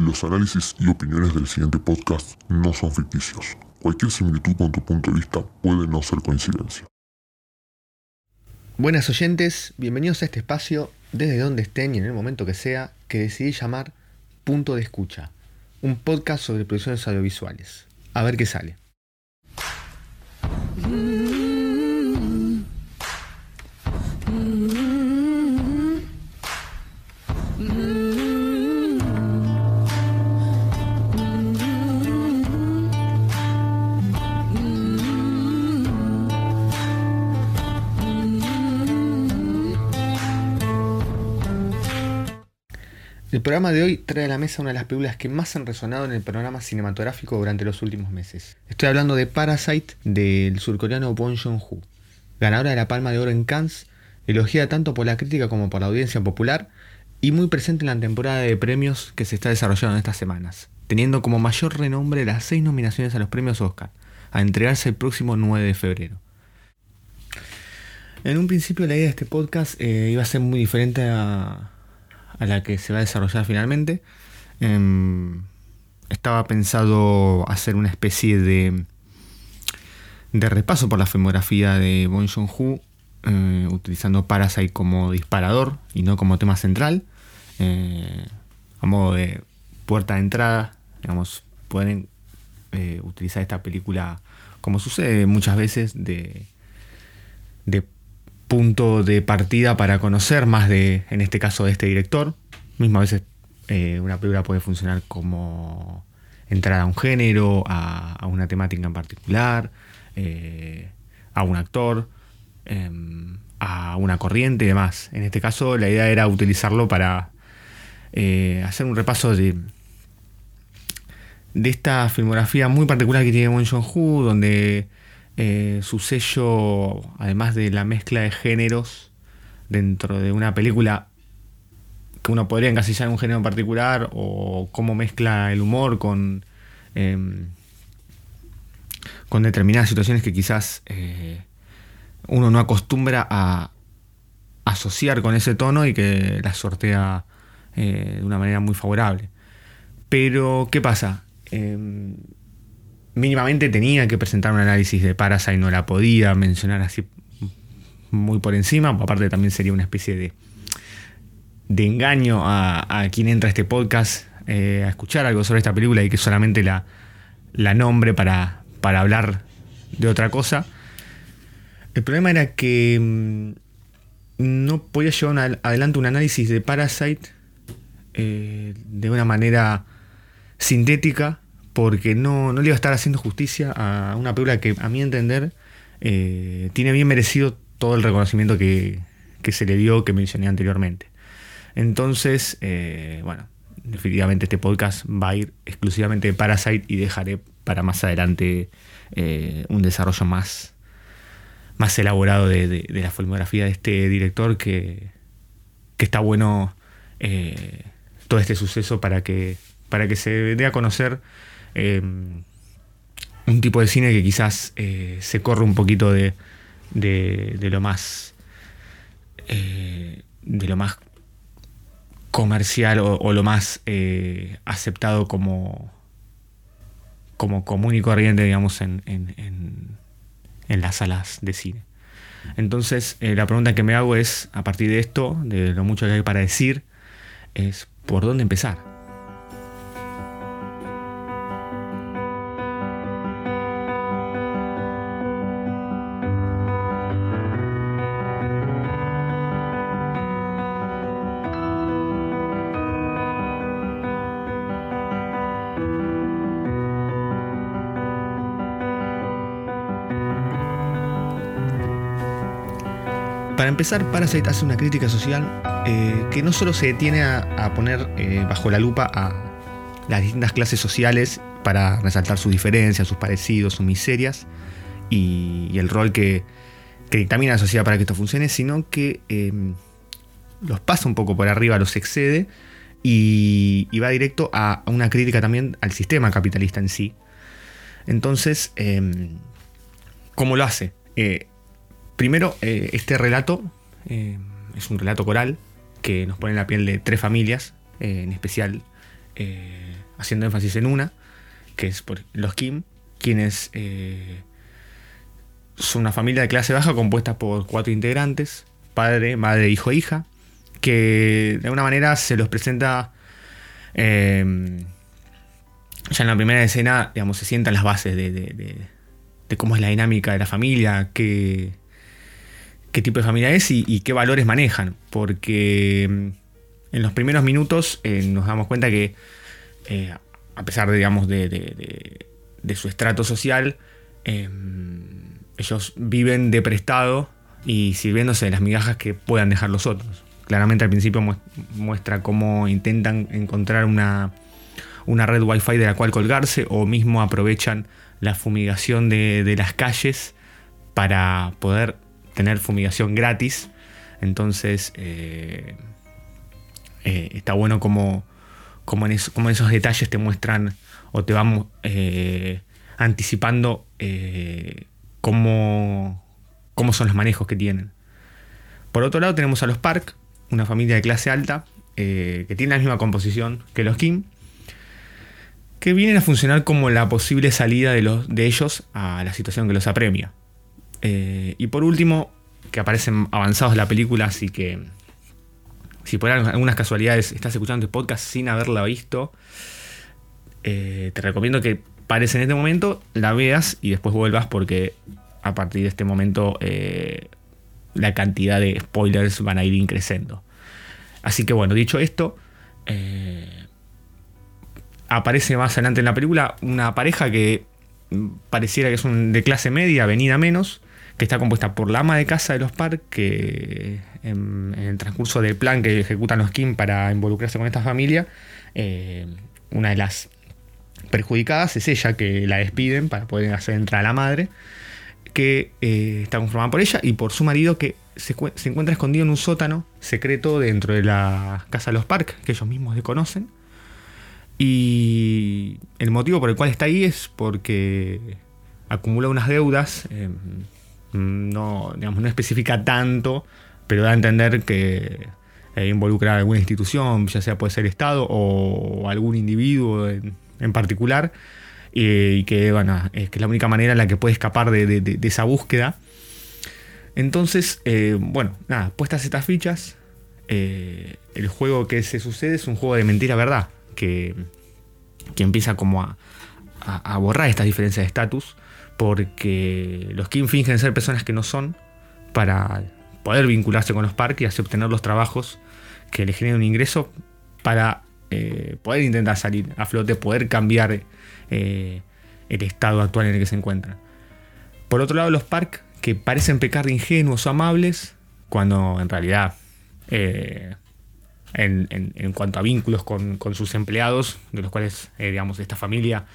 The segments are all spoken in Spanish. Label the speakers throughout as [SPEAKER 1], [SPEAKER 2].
[SPEAKER 1] Los análisis y opiniones del siguiente podcast no son ficticios. Cualquier similitud con tu punto de vista puede no ser coincidencia.
[SPEAKER 2] Buenas oyentes, bienvenidos a este espacio, desde donde estén y en el momento que sea, que decidí llamar Punto de Escucha, un podcast sobre producciones audiovisuales. A ver qué sale. El programa de hoy trae a la mesa una de las películas que más han resonado en el panorama cinematográfico durante los últimos meses. Estoy hablando de Parasite del surcoreano Bong Joon-ho, ganadora de la Palma de Oro en Cannes, elogiada tanto por la crítica como por la audiencia popular y muy presente en la temporada de premios que se está desarrollando en estas semanas, teniendo como mayor renombre las seis nominaciones a los premios Oscar, a entregarse el próximo 9 de febrero. En un principio la idea de este podcast eh, iba a ser muy diferente a, a la que se va a desarrollar finalmente. Em, estaba pensado hacer una especie de, de repaso por la filmografía de Bon Joon-ho, eh, utilizando Parasite como disparador y no como tema central, eh, a modo de puerta de entrada, digamos, pueden eh, utilizar esta película como sucede muchas veces de, de punto de partida para conocer más de, en este caso, de este director. Mismo a veces eh, una película puede funcionar como entrada a un género, a, una temática en particular, eh, a un actor, em, a una corriente y demás. En este caso la idea era utilizarlo para eh, hacer un repaso de, de esta filmografía muy particular que tiene Won Joon-ho, donde eh, su sello, además de la mezcla de géneros dentro de una película que uno podría encasillar en un género en particular, o cómo mezcla el humor con, em, con determinadas situaciones que quizás eh, uno no acostumbra a asociar con ese tono y que la sortea eh, de una manera muy favorable. Pero, ¿qué pasa? Mínimamente tenía que presentar un análisis de Parasite, no la podía mencionar así muy por encima, aparte también sería una especie de, de engaño a, quien entra a este podcast eh, a escuchar algo sobre esta película y que solamente la, la nombre para, para hablar de otra cosa. El problema era que mm, no podía llevar adelante un análisis de Parasite eh, de una manera sintética porque no, le iba a estar haciendo justicia a una película que, a mi entender, eh, tiene bien merecido todo el reconocimiento que, se le dio, que mencioné anteriormente. Entonces, eh, bueno, definitivamente este podcast va a ir exclusivamente de Parasite y dejaré para más adelante eh, un desarrollo más, más elaborado de, la filmografía de este director que, que está bueno todo este suceso para que, para que se dé a conocer Em, un tipo de cine que quizás eh, se corre un poquito de, lo más eh, de lo más comercial o, lo más eh, aceptado como como común y corriente digamos en, en, en las salas de cine. Entonces la pregunta que me hago es a partir de esto de lo mucho que hay para decir es por dónde empezar empezar, Parasite hace una crítica social eh, que no solo se detiene a, poner eh, bajo la lupa a las distintas clases sociales para resaltar sus diferencias, sus parecidos, sus miserias y, el rol que, dictamina la sociedad para que esto funcione, sino que em, los pasa un poco por arriba, los excede y, va directo a, una crítica también al sistema capitalista en sí. Entonces, ¿cómo lo hace? Eh, Primero, eh, este relato eh, es un relato coral que nos pone en la piel de tres familias, eh, en especial haciendo énfasis en una, que es por los Kim, quienes son una familia de clase baja compuesta por cuatro integrantes, padre, madre, hijo e hija, que de alguna manera se los presenta ya en la primera escena, digamos, se sientan las bases de, cómo es la dinámica de la familia, qué, qué tipo de familia es y, qué valores manejan. Porque mm, en los primeros minutos eh, nos damos cuenta que, eh, a pesar, digamos, de, su estrato social, em, ellos viven de prestado y sirviéndose de las migajas que puedan dejar los otros. Claramente al principio muestra cómo intentan encontrar una una red wifi de la cual colgarse o mismo aprovechan la fumigación de, las calles para poder tener fumigación gratis. Entonces eh, eh, está bueno como, como, en esos detalles te muestran o te van eh, anticipando cómo, cómo son los manejos que tienen. Por otro lado tenemos a los Park, una familia de clase alta que tiene la misma composición que los Kim, que vienen a funcionar como la posible salida de, los, de ellos a la situación que los apremia. Eh, y por último, que aparecen avanzados la película, así que si por algunas casualidades estás escuchando este podcast sin haberla visto, eh, te recomiendo que pares en este momento, la veas y después vuelvas porque a partir de este momento eh, la cantidad de spoilers van a ir increciendo. Así que bueno, dicho esto, aparece más adelante en la película una pareja que pareciera que es un, de clase media, venida menos, que está compuesta por la ama de casa de los Park, que en, el transcurso del plan que ejecutan los Kim para involucrarse con esta familia, eh, una de las perjudicadas es ella, que la despiden para poder hacer entrar a la madre, que eh, está conformada por ella y por su marido que se, encuentra escondido en un sótano secreto dentro de la casa de los Park, que ellos mismos desconocen. Y el motivo por el cual está ahí es porque acumula unas deudas, eh, no, digamos, no especifica tanto, pero da a entender que eh, involucra a alguna institución, ya sea puede ser Estado o algún individuo en, particular, y que, es que la única manera en la que puede escapar de, esa búsqueda. Entonces, eh, bueno, nada, puestas estas fichas, el juego que se sucede es un juego de mentira-verdad que, empieza como a, borrar estas diferencias de estatus, porque los Kim fingen ser personas que no son para poder vincularse con los parques y así obtener los trabajos que les generen un ingreso para eh, poder intentar salir a flote, poder cambiar eh, el estado actual en el que se encuentran. Por otro lado, los parques que parecen pecar de ingenuos o amables, cuando en realidad eh, en, cuanto a vínculos con, sus empleados, de los cuales, digamos, esta familia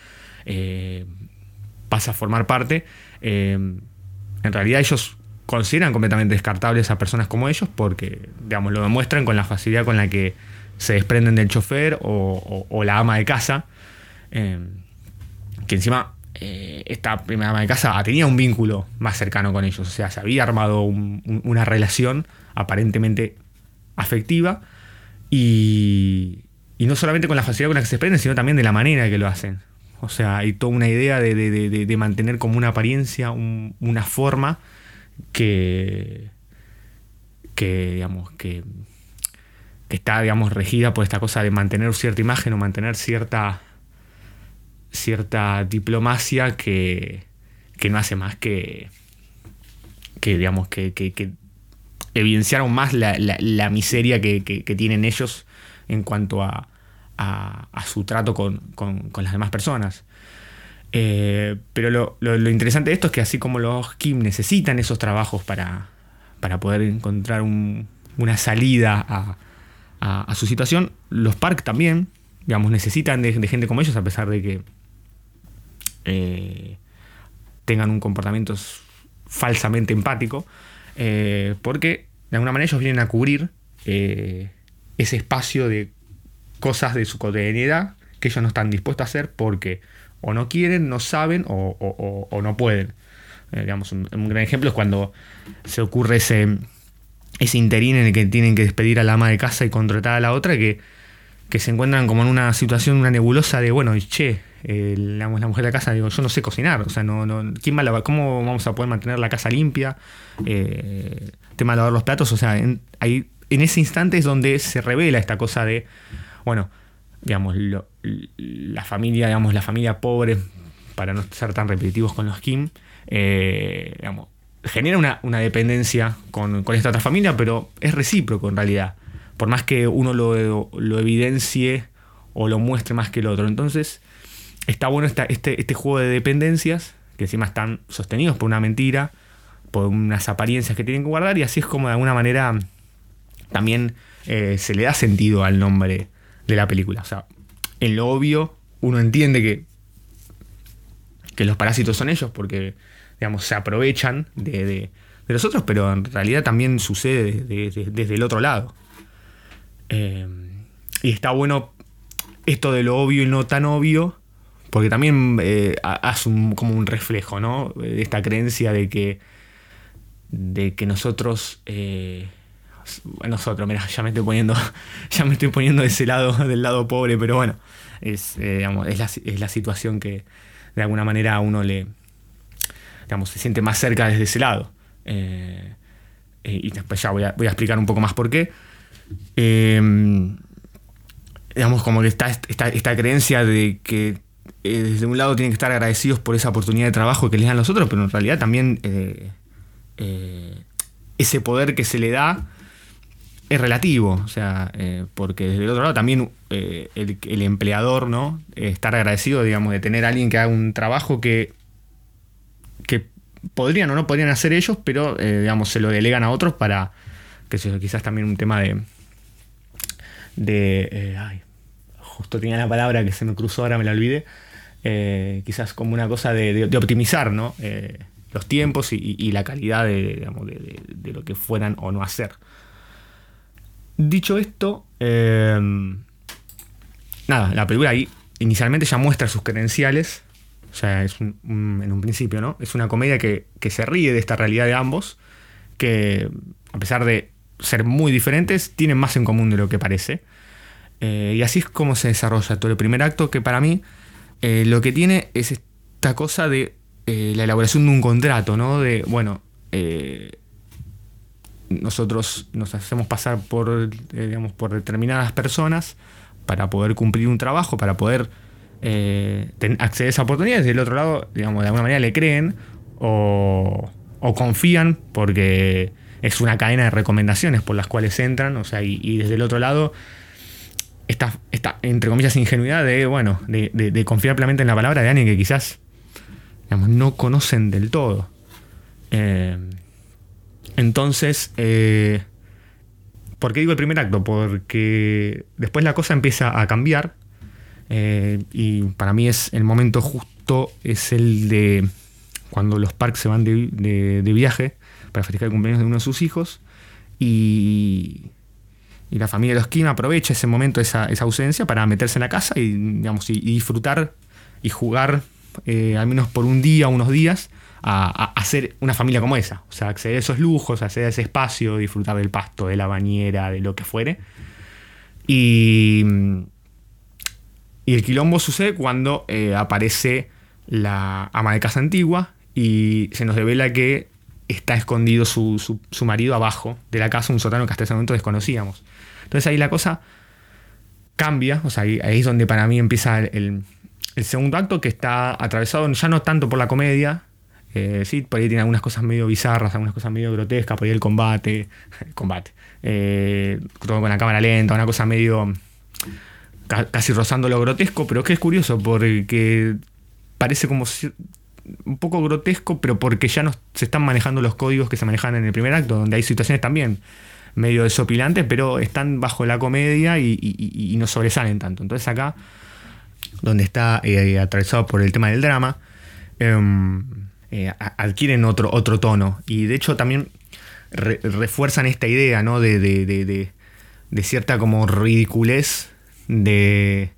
[SPEAKER 2] pasa a formar parte. Eh, en realidad ellos consideran completamente descartables a personas como ellos porque, digamos, lo demuestran con la facilidad con la que se desprenden del chofer o, la ama de casa, que encima esta primera ama de casa tenía un vínculo más cercano con ellos, o sea, se había armado una relación aparentemente afectiva y, no solamente con la facilidad con la que se desprenden, sino también de la manera que lo hacen. O sea, hay toda una idea de, mantener como una apariencia, una forma que, que digamos, que, está, digamos, regida por esta cosa de mantener cierta imagen o mantener cierta, cierta diplomacia que, que no hace más que, que digamos, que, que, evidenciar aún más la, miseria que, tienen ellos en cuanto a, su trato con, las demás personas. Eh, pero lo, interesante de esto es que así como los Kim necesitan esos trabajos para, para poder encontrar una salida a, su situación, los Park también, digamos, necesitan de, gente como ellos a pesar de que eh, tengan un comportamiento falsamente empático. Eh, porque de alguna manera ellos vienen a cubrir ese espacio de cosas de su cotidianidad que ellos no están dispuestos a hacer porque o no quieren, no saben o, no pueden. Eh, digamos, un, gran ejemplo es cuando se ocurre ese, interín en el que tienen que despedir a la ama de casa y contratar a la otra que que se encuentran como en una situación, una nebulosa de, bueno, che, eh, la, mujer de la casa, digo, yo no sé cocinar, o sea, no, no, ¿quién va ¿cómo vamos a poder mantener la casa limpia? Eh, tema de lavar los platos, o sea, ahí, en ese instante es donde se revela esta cosa de, bueno, digamos, la familia, digamos, la familia pobre, para no ser tan repetitivos con los Kim, eh, digamos, genera una, dependencia con, con, esta otra familia, pero es recíproco en realidad. Por más que uno lo, lo evidencie o lo muestre más que el otro. Entonces, está bueno este, este juego de dependencias, que encima están sostenidos por una mentira, por unas apariencias que tienen que guardar, y así es como de alguna manera también eh, se le da sentido al nombre de la película. O sea, en lo obvio, uno entiende que, que los parásitos son ellos, porque digamos, se aprovechan de, de, los otros, pero en realidad también sucede desde, el otro lado. Eh, y está bueno esto de lo obvio y no tan obvio, porque también eh, hace como un reflejo, ¿no? De esta creencia de que, de que nosotros, eh, nosotros, mira, ya me estoy poniendo, ya me estoy poniendo de ese lado, del lado pobre, pero bueno, es, eh, es, la, situación que de alguna manera a uno le, digamos, se siente más cerca desde ese lado. y después ya voy a, voy a, explicar un poco más por qué digamos, como que está esta, esta, creencia de que eh, desde un lado tienen que estar agradecidos por esa oportunidad de trabajo que les dan los otros, pero en realidad también eh, eh, ese poder que se le da es relativo, o sea, porque desde el otro lado también el, empleador, ¿no? estar agradecido, digamos, de tener a alguien que haga un trabajo que, que podrían o no podrían hacer ellos, pero, digamos, se lo delegan a otros para, que eso quizás también un tema de... de ay, justo tenía la palabra que se me cruzó, ahora me la olvidé, eh, quizás como una cosa de, optimizar eh, los tiempos y, la calidad de, lo que fueran o no hacer. Dicho esto, eh, nada, la película ahí inicialmente ya muestra sus credenciales, o sea, es en un principio, ¿no? Es una comedia que, se ríe de esta realidad de ambos, que a pesar de ser muy diferentes, tienen más en común de lo que parece. y así es como se desarrolla todo el primer acto, que para mí eh, lo que tiene es esta cosa de eh, la elaboración de un contrato, ¿no? De, bueno, eh, nosotros nos hacemos pasar por, digamos, por determinadas personas para poder cumplir un trabajo, para poder acceder a esa oportunidad. Desde el otro lado, digamos, de alguna manera le creen o, confían porque es una cadena de recomendaciones por las cuales entran, o sea, y desde el otro lado esta, esta, entre comillas, ingenuidad de, bueno, de, confiar plenamente en la palabra de alguien que quizás no conocen del todo. Eh, entonces, eh, ¿por qué digo el primer acto? Porque después la cosa empieza a cambiar eh, y para mí es el momento justo, es el de cuando los Parks se van de, de viaje para festejar el cumpleaños de uno de sus hijos y y la familia de los Kim aprovecha ese momento, esa, ausencia, para meterse en la casa y, digamos, y, disfrutar y jugar, eh, al menos por un día, unos días, a, hacer una familia como esa. O sea, acceder a esos lujos, acceder a ese espacio, disfrutar del pasto, de la bañera, de lo que fuere. Y, y el quilombo sucede cuando eh, aparece la ama de casa antigua y se nos revela que está escondido su, su, marido abajo de la casa, un sótano que hasta ese momento desconocíamos. Entonces ahí la cosa cambia, o sea, ahí, es donde para mí empieza el, segundo acto que está atravesado ya no tanto por la comedia, eh, sí, por ahí tiene algunas cosas medio bizarras, algunas cosas medio grotescas, por ahí el combate, el combate, eh, todo con la cámara lenta, una cosa medio casi rozando lo grotesco, pero que es curioso porque parece como un poco grotesco, pero porque ya no se están manejando los códigos que se manejan en el primer acto, donde hay situaciones también medio desopilantes, pero están bajo la comedia y, no sobresalen tanto. Entonces acá, donde está eh, atravesado por el tema del drama, em, eh, adquieren otro, otro tono. Y de hecho también refuerzan esta idea ¿no? de, de, cierta como ridiculez de,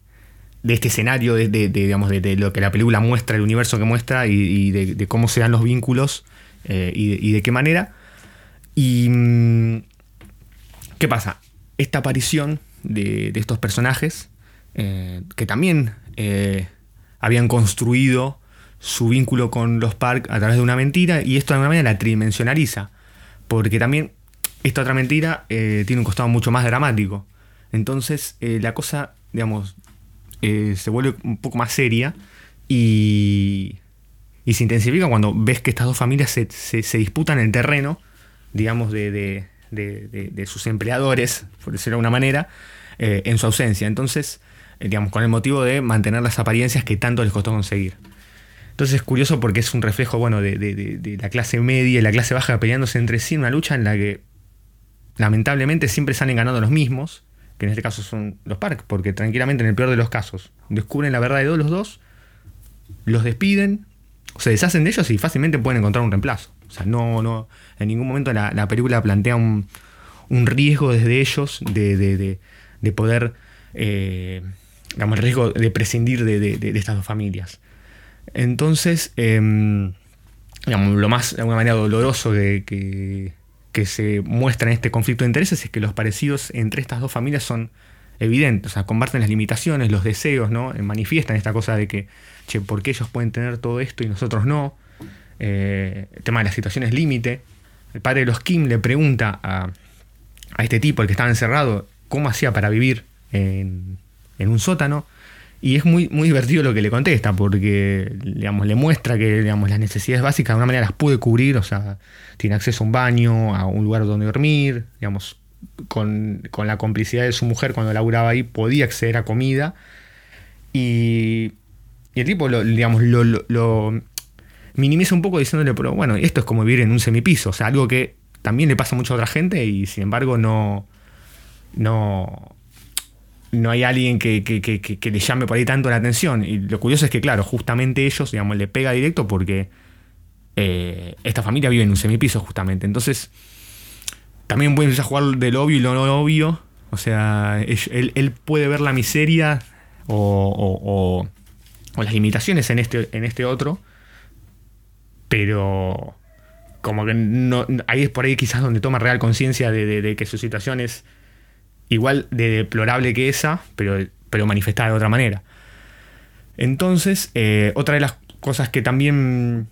[SPEAKER 2] de este escenario, de, digamos, de, lo que la película muestra, el universo que muestra y, de, cómo se dan los vínculos eh, y, de, qué manera. Y, mm, ¿Qué pasa? Esta aparición de, estos personajes eh, que también habían construido su vínculo con los Park a través de una mentira y esto de alguna manera la tridimensionaliza. Porque también esta otra mentira tiene un costado mucho más dramático. Entonces la cosa, digamos, se vuelve un poco más seria y, se intensifica cuando ves que estas dos familias se, disputan el terreno, digamos, de, de, sus empleadores, por decirlo de alguna manera, eh, en su ausencia. Entonces, eh, digamos, con el motivo de mantener las apariencias que tanto les costó conseguir. Entonces es curioso porque es un reflejo, bueno, de, la clase media y la clase baja peleándose entre sí, una lucha en la que lamentablemente siempre salen ganando los mismos, que en este caso son los Park, porque tranquilamente en el peor de los casos descubren la verdad de todos los dos, los despiden, se deshacen de ellos y fácilmente pueden encontrar un reemplazo. O sea, no, no, en ningún momento la, película plantea un, riesgo desde ellos de, poder, eh, digamos, el riesgo de prescindir de, estas dos familias. Entonces, em, digamos, lo más, de alguna manera, doloroso que, que, se muestra en este conflicto de intereses es que los parecidos entre estas dos familias son evidentes, o sea, comparten las limitaciones, los deseos, ¿no? Manifiestan esta cosa de que, che, ¿por qué ellos pueden tener todo esto y nosotros no? Eh, el tema de las situaciones límite. El padre de los Kim le pregunta a, este tipo, el que estaba encerrado, cómo hacía para vivir en, un sótano. Y es muy, muy divertido lo que le contesta, porque digamos, le muestra que digamos, las necesidades básicas de alguna manera las puede cubrir, o sea, tiene acceso a un baño, a un lugar donde dormir, digamos, con, la complicidad de su mujer cuando laburaba ahí, podía acceder a comida. Y, el tipo digamos, lo, minimiza un poco diciéndole, pero bueno, esto es como vivir en un semipiso, o sea, algo que también le pasa mucho a otra gente y sin embargo no, no, no hay alguien que, le llame por ahí tanto la atención. Y lo curioso es que, claro, justamente ellos, digamos, le pega directo porque eh, esta familia vive en un semipiso, justamente. Entonces, también puede empezar jugar del obvio y lo no obvio. O sea, él, puede ver la miseria o, o, las limitaciones en este, en este otro pero como que no, ahí es por ahí quizás donde toma real conciencia de, que su situación es igual de deplorable que esa, pero, pero manifestada de otra manera. Entonces, eh, otra de las cosas que también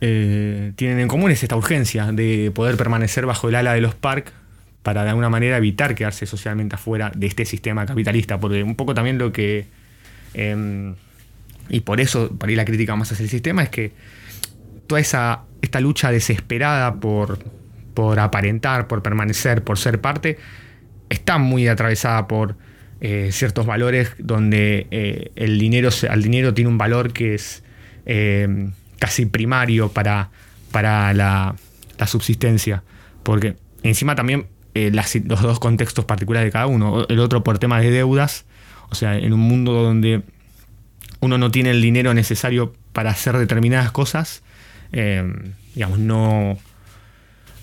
[SPEAKER 2] eh, tienen en común es esta urgencia de poder permanecer bajo el ala de los Park para de alguna manera evitar quedarse socialmente afuera de este sistema capitalista, porque un poco también lo que... Em, y por eso, por ahí la crítica más hacia el sistema es que toda esa, esta lucha desesperada por, por aparentar, por permanecer, por ser parte, está muy atravesada por eh, ciertos valores donde eh, el dinero, al dinero tiene un valor que es eh, casi primario para, para la, subsistencia. Porque encima también los dos contextos particulares de cada uno. El otro por temas de deudas, o sea, en un mundo donde uno no tiene el dinero necesario para hacer determinadas cosas, digamos, no,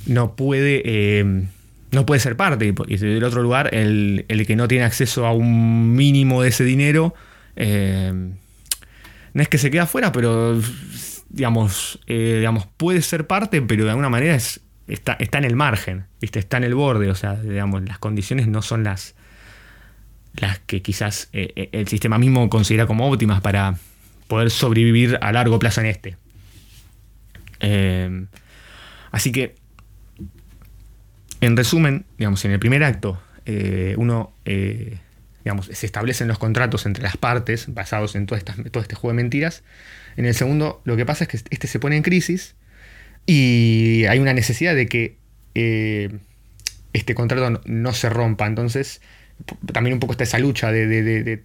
[SPEAKER 2] no puede... No puede ser parte. Y del otro lugar, el, que no tiene acceso a un mínimo de ese dinero, em, no es que se queda afuera, pero digamos, eh, digamos, puede ser parte, pero de alguna manera es, está, está en el margen, ¿viste? está en el borde, o sea, digamos, las condiciones no son las, las que quizás eh, eh, el sistema mismo considera como óptimas para poder sobrevivir a largo plazo en este. Así que, en resumen, digamos, en el primer acto, eh, uno, eh, digamos, se establecen los contratos entre las partes basados en todo, todo este juego de mentiras. En el segundo, lo que pasa es que este se pone en crisis y hay una necesidad de que eh, este contrato no, se rompa. Entonces, también un poco está esa lucha de,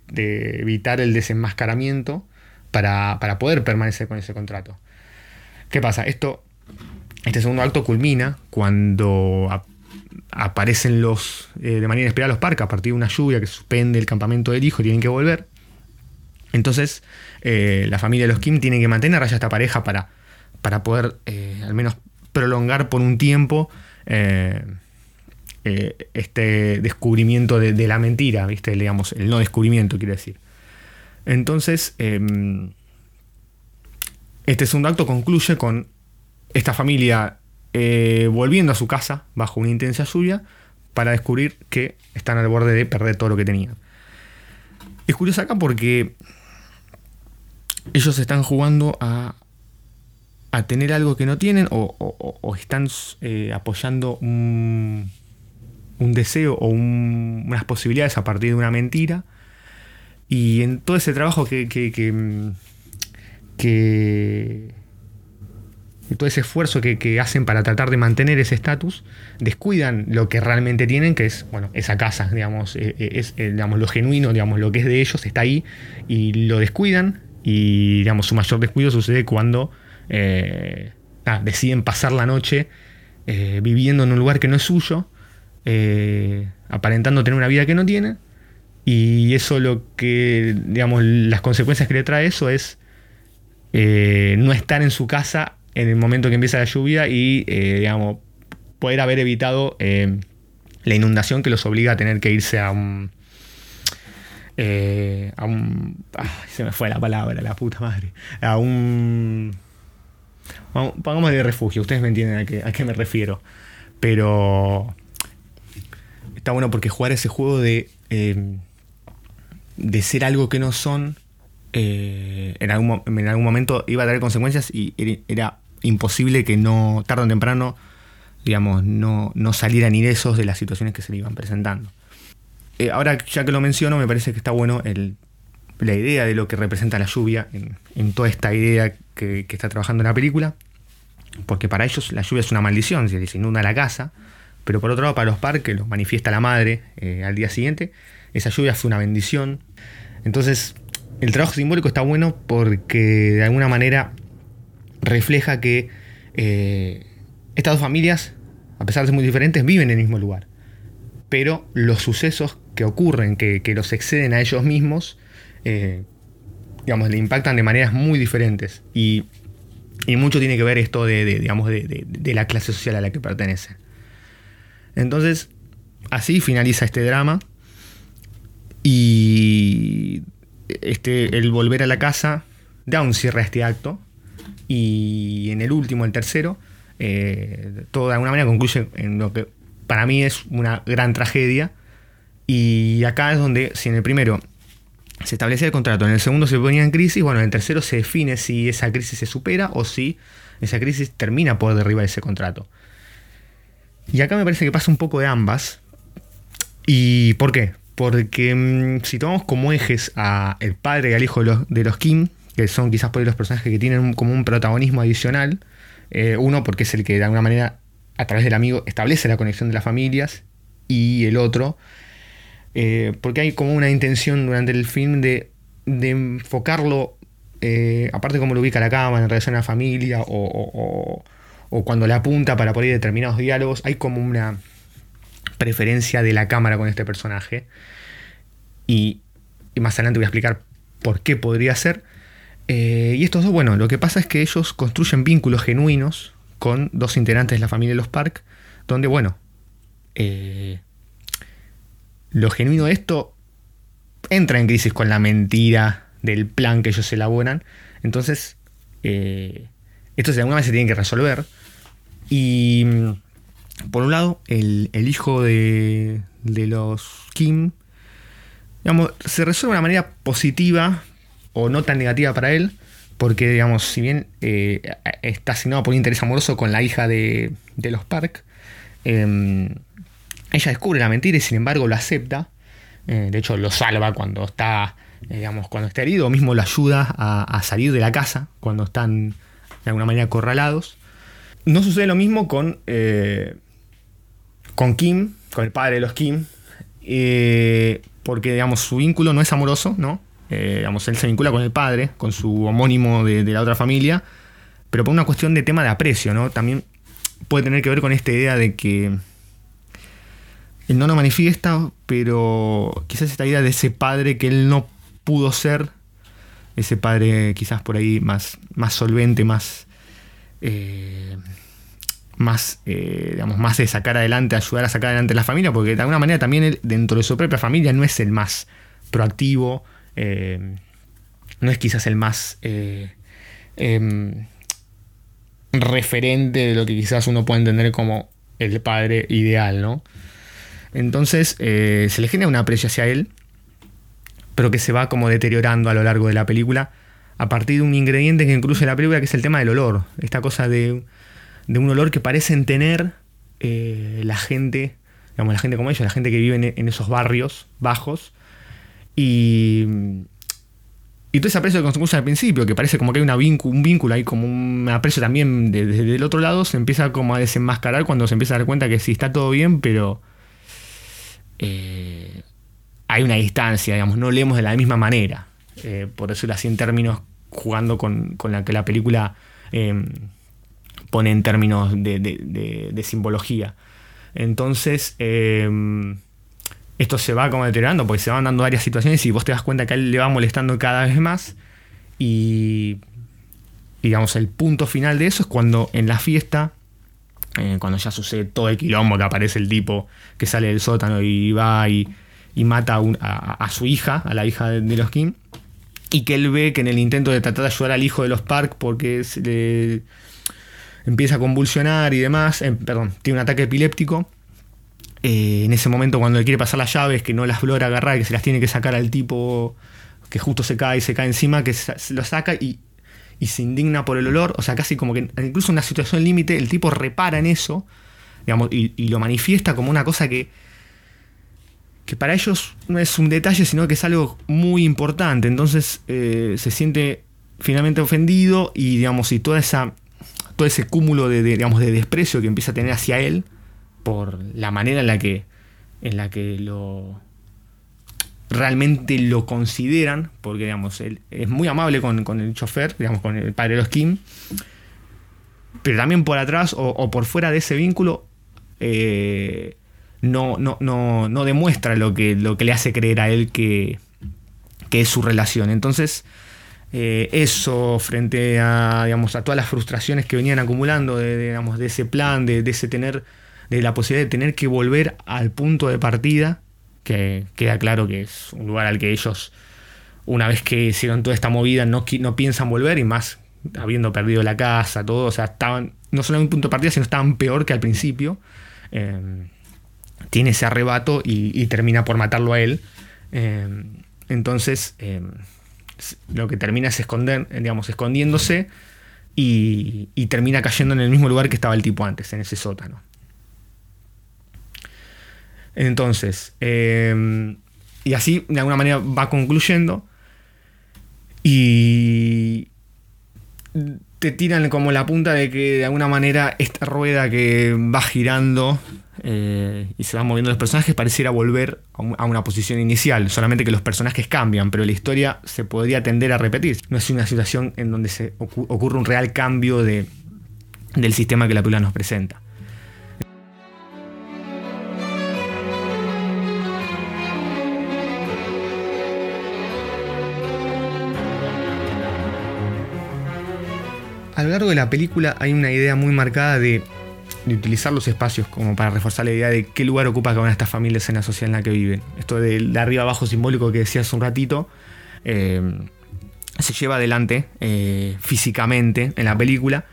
[SPEAKER 2] evitar el desenmascaramiento para, para, poder permanecer con ese contrato. ¿Qué pasa? Esto, este segundo acto culmina cuando aparecen los, eh, de manera inesperada los parques a partir de una lluvia que suspende el campamento del hijo y tienen que volver. Entonces, eh, la familia de los Kim tiene que mantener a esta pareja para, para poder eh, al menos prolongar por un tiempo este descubrimiento de, de, la mentira, ¿viste? Digamos, el no descubrimiento, quiere decir. Entonces, em, este segundo acto concluye con esta familia eh, volviendo a su casa bajo una intensa lluvia para descubrir que están al borde de perder todo lo que tenían. Es curioso acá porque ellos están jugando a, a tener algo que no tienen o, están eh, apoyando un, deseo o unas posibilidades a partir de una mentira. Y en todo ese trabajo que, que, que, todo ese esfuerzo que, hacen para tratar de mantener ese estatus, descuidan lo que realmente tienen, que es, bueno, esa casa, digamos, eh, eh, es, digamos, lo genuino, digamos, lo que es de ellos está ahí, y lo descuidan, y digamos, su mayor descuido sucede cuando eh, deciden pasar la noche eh, viviendo en un lugar que no es suyo, eh, aparentando tener una vida que no tiene, y eso lo que, digamos, las consecuencias que le trae eso es no estar en su casa en el momento que empieza la lluvia y, digamos, poder haber evitado la inundación que los obliga a tener que irse a un eh, a un. se me fue la palabra, la puta madre. A un. Pongamos de refugio, ustedes me entienden a qué, a qué me refiero. Pero. Está bueno porque jugar ese juego de. Eh, de ser algo que no son. Eh, en, algún, en, algún, momento iba a tener consecuencias y era imposible que no, tarde o temprano, digamos, no, no salieran ilesos de las situaciones que se le iban presentando. Eh, ahora, ya que lo menciono, me parece que está bueno la idea de lo que representa la lluvia en, toda esta idea que, está trabajando en la película. Porque para ellos la lluvia es una maldición, se les inunda la casa. Pero por otro lado, para los parques, lo manifiesta la madre eh, al día siguiente, esa lluvia fue una bendición. Entonces, el trabajo simbólico está bueno porque de alguna manera refleja que eh, estas dos familias, a pesar de ser muy diferentes, viven en el mismo lugar. Pero los sucesos que ocurren, que, los exceden a ellos mismos, eh, digamos, le impactan de maneras muy diferentes. Y, mucho tiene que ver esto de, digamos, de, la clase social a la que pertenece. Entonces, así finaliza este drama. Y este, el volver a la casa da un cierre a este acto. Y en el último, el tercero, eh, todo de alguna manera concluye en lo que para mí es una gran tragedia y acá es donde, si en el primero se establecía el contrato, en el segundo se ponía en crisis, bueno, en el tercero se define si esa crisis se supera o si esa crisis termina por derribar ese contrato. Y acá me parece que pasa un poco de ambas. ¿Y por qué? Porque mm, si tomamos como ejes a el padre y al hijo de los, Kim, que son quizás por los personajes que tienen como un protagonismo adicional, eh, uno porque es el que de alguna manera a través del amigo establece la conexión de las familias y el otro eh, porque hay como una intención durante el film de, enfocarlo, eh, aparte como lo ubica la cámara en relación a la familia o, cuando le apunta para poner determinados diálogos, hay como una preferencia de la cámara con este personaje. Y, más adelante voy a explicar por qué podría ser. Eh, y estos dos, bueno, lo que pasa es que ellos construyen vínculos genuinos con dos integrantes de la familia de los Park, donde, bueno, lo genuino de esto entra en crisis con la mentira del plan que ellos elaboran. Entonces, eh, esto de alguna manera se tiene que resolver. Y mm, por un lado, el, hijo de, los Kim, se resuelve de una manera positiva o no tan negativa para él, porque, digamos, si bien eh, está asignado por interés amoroso con la hija de, de los Park, eh, ella descubre la mentira y sin embargo lo acepta. Eh, de hecho, lo salva cuando está, eh, digamos, cuando está herido, o mismo lo ayuda a, salir de la casa cuando están de alguna manera acorralados. No sucede lo mismo con, con Kim, con el padre de los Kim, porque digamos, su vínculo no es amoroso, ¿no? Digamos, él se vincula con el padre, con su homónimo de, de, la otra familia, pero por una cuestión de tema de aprecio, ¿no? También puede tener que ver con esta idea de que él no lo manifiesta, pero quizás esta idea de ese padre que él no pudo ser, ese padre quizás por ahí más, más solvente, más, eh, más, eh, digamos, más de sacar adelante, ayudar a sacar adelante la familia, porque de alguna manera también él, dentro de su propia familia no es el más proactivo, eh, no es quizás el más em, referente de lo que quizás uno puede entender como el padre ideal, ¿no? Entonces eh, se le genera un aprecio hacia él, pero que se va como deteriorando a lo largo de la película a partir de un ingrediente que incluye la película, que es el tema del olor. Esta cosa de, un olor que parecen tener eh, la gente, digamos, la gente como ellos, la gente que vive en, esos barrios bajos. Y, y todo ese aprecio que construye al principio, que parece como que hay un vínculo ahí, como un aprecio también desde el otro lado, se empieza como a desenmascarar cuando se empieza a dar cuenta que sí está todo bien, pero eh, hay una distancia, digamos, no leemos de la misma manera. Eh, por decirlo así en términos, jugando con, la que la película em, pone en términos de, simbología. Entonces, em, esto se va como deteriorando porque se van dando varias situaciones y vos te das cuenta que a él le va molestando cada vez más. Y, digamos, el punto final de eso es cuando en la fiesta eh, cuando ya sucede todo el quilombo, que aparece el tipo que sale del sótano y va y, mata a, su hija, a la hija de, los Kim, y que él ve que en el intento de tratar de ayudar al hijo de los Park porque se le empieza a convulsionar y demás, eh, perdón, tiene un ataque epiléptico. Eh, en ese momento cuando le quiere pasar las llaves, que no las logra agarrar, que se las tiene que sacar al tipo que justo se cae y se cae encima, que se lo saca y y se indigna por el olor, o sea, casi como que incluso en una situación límite el tipo repara en eso, digamos, y, lo manifiesta como una cosa que, que para ellos no es un detalle, sino que es algo muy importante, entonces eh, se siente finalmente ofendido y, digamos, y toda esa, todo ese cúmulo de, digamos, de desprecio que empieza a tener hacia él por la manera en la que, en la que lo realmente lo consideran, porque digamos, él es muy amable con, el chofer, digamos, con el padre de los Kim, pero también por atrás o, por fuera de ese vínculo eh, no, no, no, demuestra lo que, lo que le hace creer a él que, es su relación. Entonces, eh, eso frente a, digamos, a todas las frustraciones que venían acumulando de, digamos, de ese plan, de, de ese tener, de la posibilidad de tener que volver al punto de partida, que queda claro que es un lugar al que ellos, una vez que hicieron toda esta movida, no, no piensan volver y más habiendo perdido la casa, todo, o sea, estaban no solo en un punto de partida, sino estaban peor que al principio. Eh, tiene ese arrebato y, termina por matarlo a él. Eh, entonces, eh, lo que termina es esconder, digamos, escondiéndose y, y termina cayendo en el mismo lugar que estaba el tipo antes, en ese sótano. Entonces, em, y así de alguna manera va concluyendo. Y te tiran como la punta de que de alguna manera esta rueda que va girando eh, y se van moviendo los personajes pareciera volver a una posición inicial, solamente que los personajes cambian, pero la historia se podría tender a repetir. No es una situación en donde se ocurre un real cambio de, del sistema que la película nos presenta. A lo largo de la película hay una idea muy marcada de, utilizar los espacios como para reforzar la idea de qué lugar ocupa cada una de estas familias en la sociedad en la que viven. Esto de, arriba abajo simbólico que decía hace un ratito, eh, se lleva adelante eh, físicamente en la película,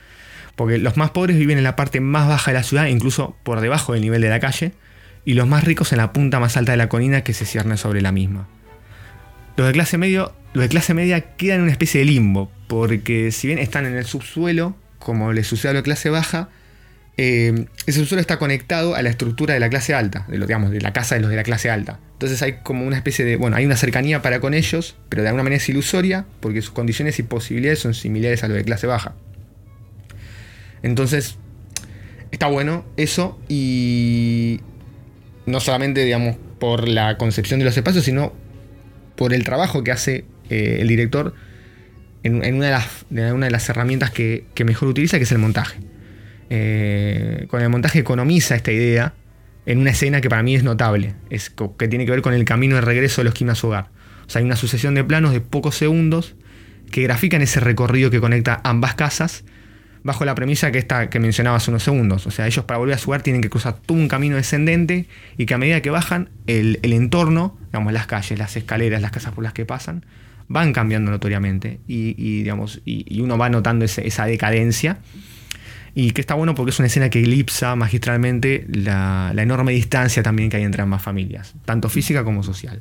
[SPEAKER 2] porque los más pobres viven en la parte más baja de la ciudad, incluso por debajo del nivel de la calle, y los más ricos en la punta más alta de la colina que se cierne sobre la misma. Los de clase medio, los de clase media quedan en una especie de limbo, porque si bien están en el subsuelo, como les sucede a la clase baja, eh, ese subsuelo está conectado a la estructura de la clase alta, de, lo, digamos, de la casa de los de la clase alta. Entonces hay como una especie de, bueno, hay una cercanía para con ellos, pero de alguna manera es ilusoria, porque sus condiciones y posibilidades son similares a los de clase baja. Entonces, está bueno eso y no solamente, digamos, por la concepción de los espacios, sino por el trabajo que hace eh, el director en, una, de las, herramientas que, mejor utiliza, que es el montaje. Eh, con el montaje economiza esta idea en una escena que para mí es notable, es que tiene que ver con el camino de regreso de los su hogar. O sea, hay una sucesión de planos de pocos segundos que grafican ese recorrido que conecta ambas casas bajo la premisa que esta que mencionaba hace unos segundos. O sea, ellos para volver a su hogar tienen que cruzar todo un camino descendente y que a medida que bajan, el entorno, digamos, las calles, las escaleras, las casas por las que pasan, van cambiando notoriamente y, digamos, y, uno va notando esa decadencia. Y que está bueno porque es una escena que elipsa magistralmente la, enorme distancia también que hay entre ambas familias, tanto física como social.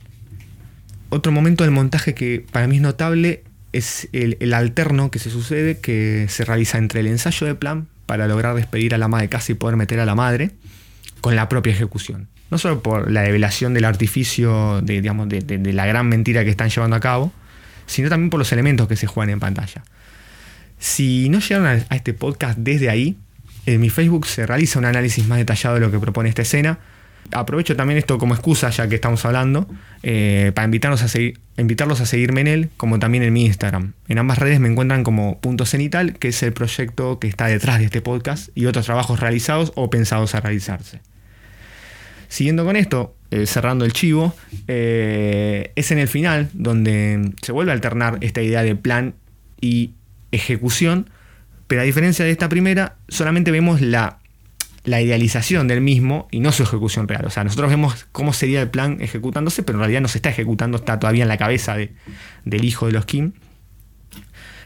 [SPEAKER 2] Otro momento del montaje que para mí es notable es el, alterno que se sucede, que se realiza entre el ensayo de plan para lograr despedir a la madre de casa y poder meter a la madre, con la propia ejecución. No solo por la revelación del artificio, de, digamos, de la gran mentira que están llevando a cabo, sino también por los elementos que se juegan en pantalla. Si no llegaron a, este podcast desde ahí, en mi Facebook se realiza un análisis más detallado de lo que propone esta escena. Aprovecho también esto como excusa, ya que estamos hablando, eh, para invitarlos a invitarlos a seguirme en él, como también en mi Instagram. En ambas redes me encuentran como Punto Cenital, que es el proyecto que está detrás de este podcast, y otros trabajos realizados o pensados a realizarse. Siguiendo con esto, eh, cerrando el chivo, eh, es en el final donde se vuelve a alternar esta idea de plan y ejecución, pero a diferencia de esta primera, solamente vemos la, idealización del mismo y no su ejecución real. O sea, nosotros vemos cómo sería el plan ejecutándose, pero en realidad no se está ejecutando, está todavía en la cabeza del hijo de los Kim.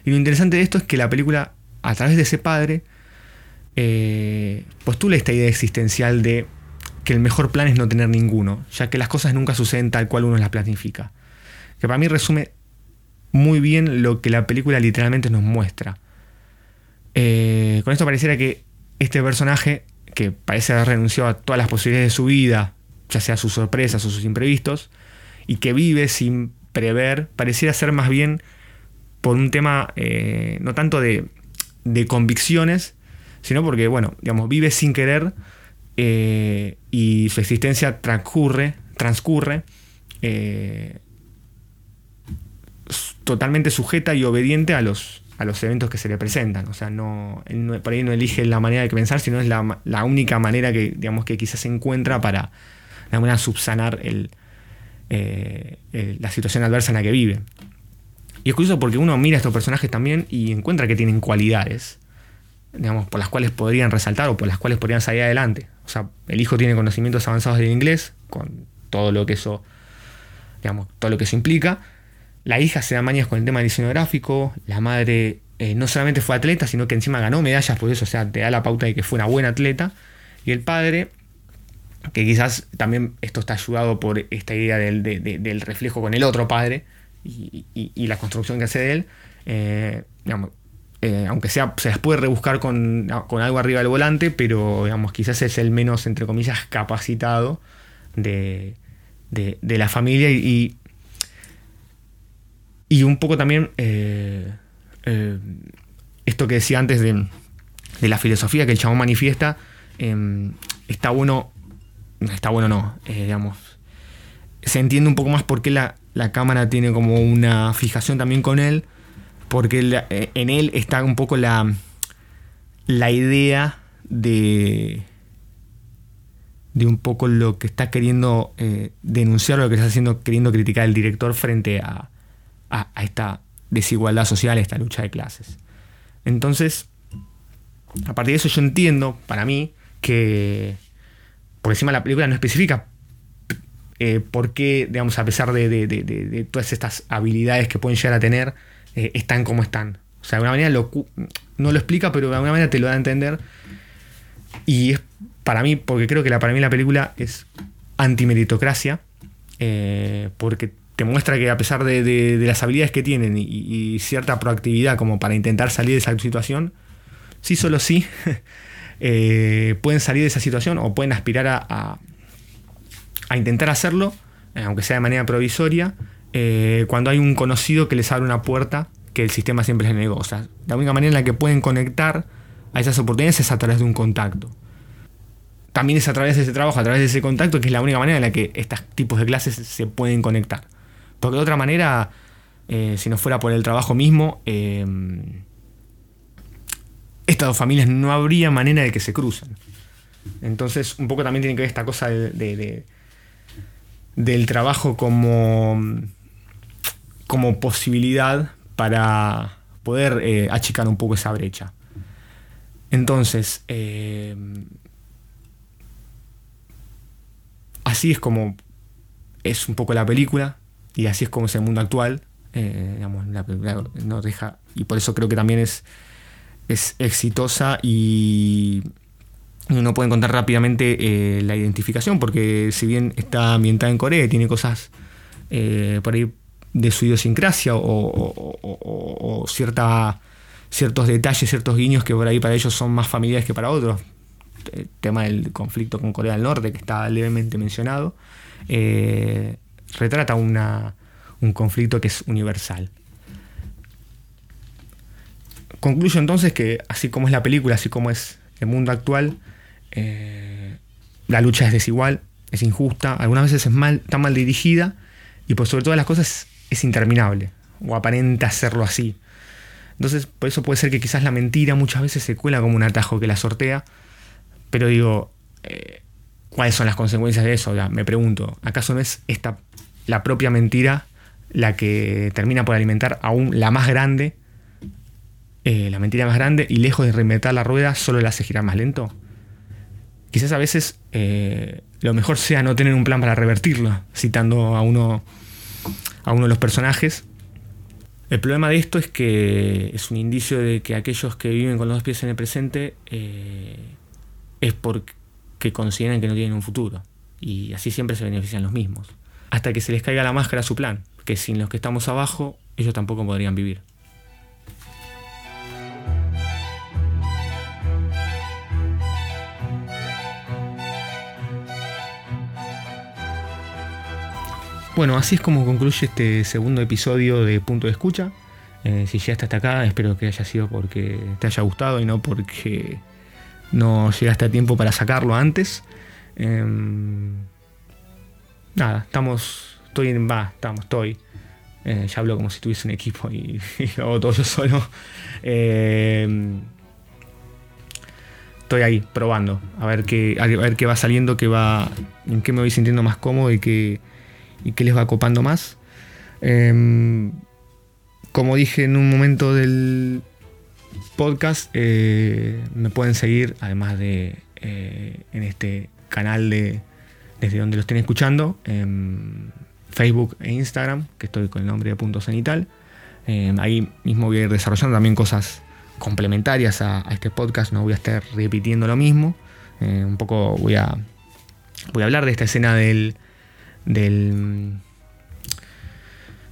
[SPEAKER 2] Y lo interesante de esto es que la película, a través de ese padre, eh, postula esta idea existencial de que el mejor plan es no tener ninguno, ya que las cosas nunca suceden tal cual uno las planifica. Que para mí resume muy bien lo que la película literalmente nos muestra. Eh, con esto pareciera que este personaje, que parece haber renunciado a todas las posibilidades de su vida, ya sea sus sorpresas o sus imprevistos, y que vive sin prever, pareciera ser más bien por un tema eh, no tanto de, de, convicciones, sino porque, bueno, digamos, vive sin querer eh, y su existencia transcurre, transcurre totalmente sujeta y obediente a los, a los eventos que se le presentan. O sea, no, por ahí no elige la manera de pensar, sino es la, única manera que, digamos, que quizás se encuentra para alguna subsanar eh, el, la situación adversa en la que vive. Y es curioso porque uno mira a estos personajes también y encuentra que tienen cualidades, digamos, por las cuales podrían resaltar o por las cuales podrían salir adelante. O sea, el hijo tiene conocimientos avanzados del inglés, con todo lo que eso, digamos, todo lo que eso implica la hija se da mañas con el tema del diseño gráfico, la madre eh, no solamente fue atleta, sino que encima ganó medallas por eso, o sea, te da la pauta de que fue una buena atleta. Y el padre, que quizás también esto está ayudado por esta idea del, reflejo con el otro padre y, la construcción que hace de él, eh, eh, aunque sea, se las puede rebuscar con, algo arriba del volante, pero digamos, quizás es el menos, entre comillas, capacitado de, la familia y y un poco también eh, eh, esto que decía antes de, la filosofía que el chabón manifiesta, em, está bueno, está bueno no, digamos, se entiende un poco más por qué la, cámara tiene como una fijación también con él, porque en él está un poco la, la idea de de un poco lo que está queriendo denunciar, lo que está haciendo, queriendo criticar el director frente a, a, esta desigualdad social, esta lucha de clases. Entonces, a partir de eso yo entiendo, para mí, que por encima la película no especifica eh, por qué, digamos, a pesar de, todas estas habilidades que pueden llegar a tener, eh, están como están. O sea, de alguna manera no lo explica, pero de alguna manera te lo da a entender. Y es para mí, porque creo que para mí la película es antimeritocracia, eh, porque te muestra que a pesar de, las habilidades que tienen y, cierta proactividad como para intentar salir de esa situación, sí, solo sí, eh, pueden salir de esa situación o pueden aspirar a, a, intentar hacerlo, eh, aunque sea de manera provisoria, eh, cuando hay un conocido que les abre una puerta que el sistema siempre les negó. O sea, la única manera en la que pueden conectar a esas oportunidades es a través de un contacto también es a través de ese trabajo, a través de ese contacto, que es la única manera en la que estos tipos de clases se pueden conectar. Porque de otra manera, eh, si no fuera por el trabajo mismo, eh, estas dos familias no habría manera de que se crucen. Entonces, un poco también tiene que ver esta cosa de, del trabajo como, como posibilidad para poder eh, achicar un poco esa brecha. Entonces, así es como es un poco la película. Y así es como es el mundo actual. Eh, digamos, la película no deja. Y por eso creo que también es es exitosa y uno puede encontrar rápidamente eh, la identificación, porque si bien está ambientada en Corea, tiene cosas eh, por ahí de su idiosincrasia o, ciertos detalles, ciertos guiños que por ahí para ellos son más familiares que para otros. El tema del conflicto con Corea del Norte, que está levemente mencionado, eh, retrata una, un conflicto que es universal. Concluyo entonces que así como es la película, así como es el mundo actual, eh, la lucha es desigual, es injusta, algunas veces es mal, mal dirigida y por sobre todas las cosas es interminable o aparenta hacerlo así. Entonces, por eso puede ser que quizás la mentira muchas veces se cuela como un atajo que la sortea, pero digo, eh, ¿cuáles son las consecuencias de eso? me pregunto, ¿acaso no es esta la propia mentira la que termina por alimentar aún la más grande, eh, la mentira más grande, y lejos de reinventar la rueda, solo la hace girar más lento? quizás a veces eh, lo mejor sea no tener un plan para revertirlo, citando a uno, a uno de los personajes. El problema de esto es que es un indicio de que aquellos que viven con los dos pies en el presente eh, es porque consideran que no tienen un futuro. Y así siempre se benefician los mismos. Hasta que se les caiga la máscara a su plan, que sin los que estamos abajo, ellos tampoco podrían vivir. Bueno, así es como concluye este segundo episodio de Punto de Escucha. Eh, si llegaste hasta acá, espero que haya sido porque te haya gustado y no porque no llegaste a tiempo para sacarlo antes. Em, nada, estamos. Estoy en. Va, estamos, estoy. Eh, ya hablo como si tuviese un equipo y, lo hago todo yo solo. Em, estoy ahí, probando. A ver qué, a ver qué va saliendo, qué va. en qué me voy sintiendo más cómodo y qué y qué les va copando más. Em, como dije en un momento del podcast, eh, me pueden seguir, además de eh, en este canal de desde donde lo estén escuchando, en Facebook e Instagram, que estoy con el nombre de Punto Cenital. Em, ahí mismo voy a ir desarrollando también cosas complementarias a, este podcast, no voy a estar repitiendo lo mismo. Eh, un poco voy a, voy a hablar de esta escena del, del,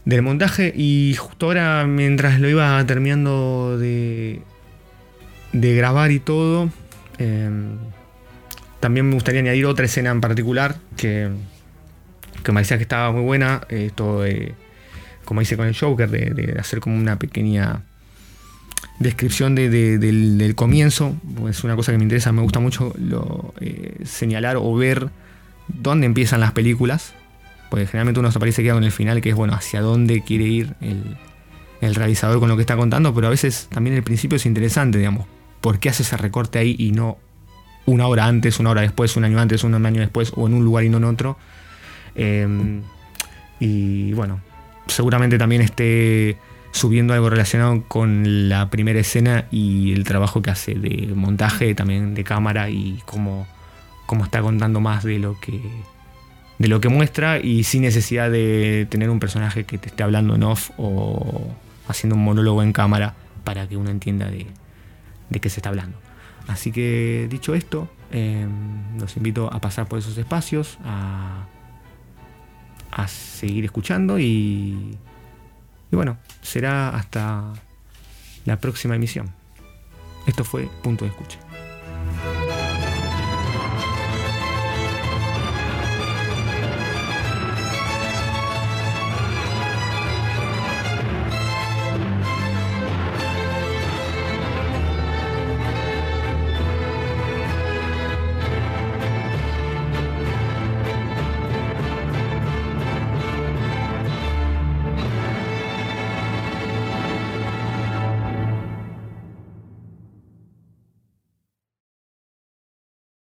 [SPEAKER 2] del montaje y justo ahora mientras lo iba terminando de, de grabar y todo, em, también me gustaría añadir otra escena en particular que, que me parecía que estaba muy buena, esto como hice con el Joker, de, hacer como una pequeña descripción del, comienzo, es una cosa que me interesa, me gusta mucho eh, señalar o ver dónde empiezan las películas, porque generalmente uno se parece queda con el final, que es bueno, hacia dónde quiere ir el, realizador con lo que está contando, pero a veces también el principio es interesante, digamos, ¿por qué hace ese recorte ahí y no una hora antes, una hora después, un año antes, un año después, o en un lugar y no en otro? Em, y bueno, seguramente también esté subiendo algo relacionado con la primera escena y el trabajo que hace de montaje, también de cámara y cómo, cómo está contando más de lo que de lo que muestra y sin necesidad de tener un personaje que te esté hablando en off o haciendo un monólogo en cámara para que uno entienda de, qué se está hablando. Así que dicho esto, em, los invito a pasar por esos espacios, a, a seguir escuchando y, y bueno, será hasta la próxima emisión. Esto fue Punto de Escucha.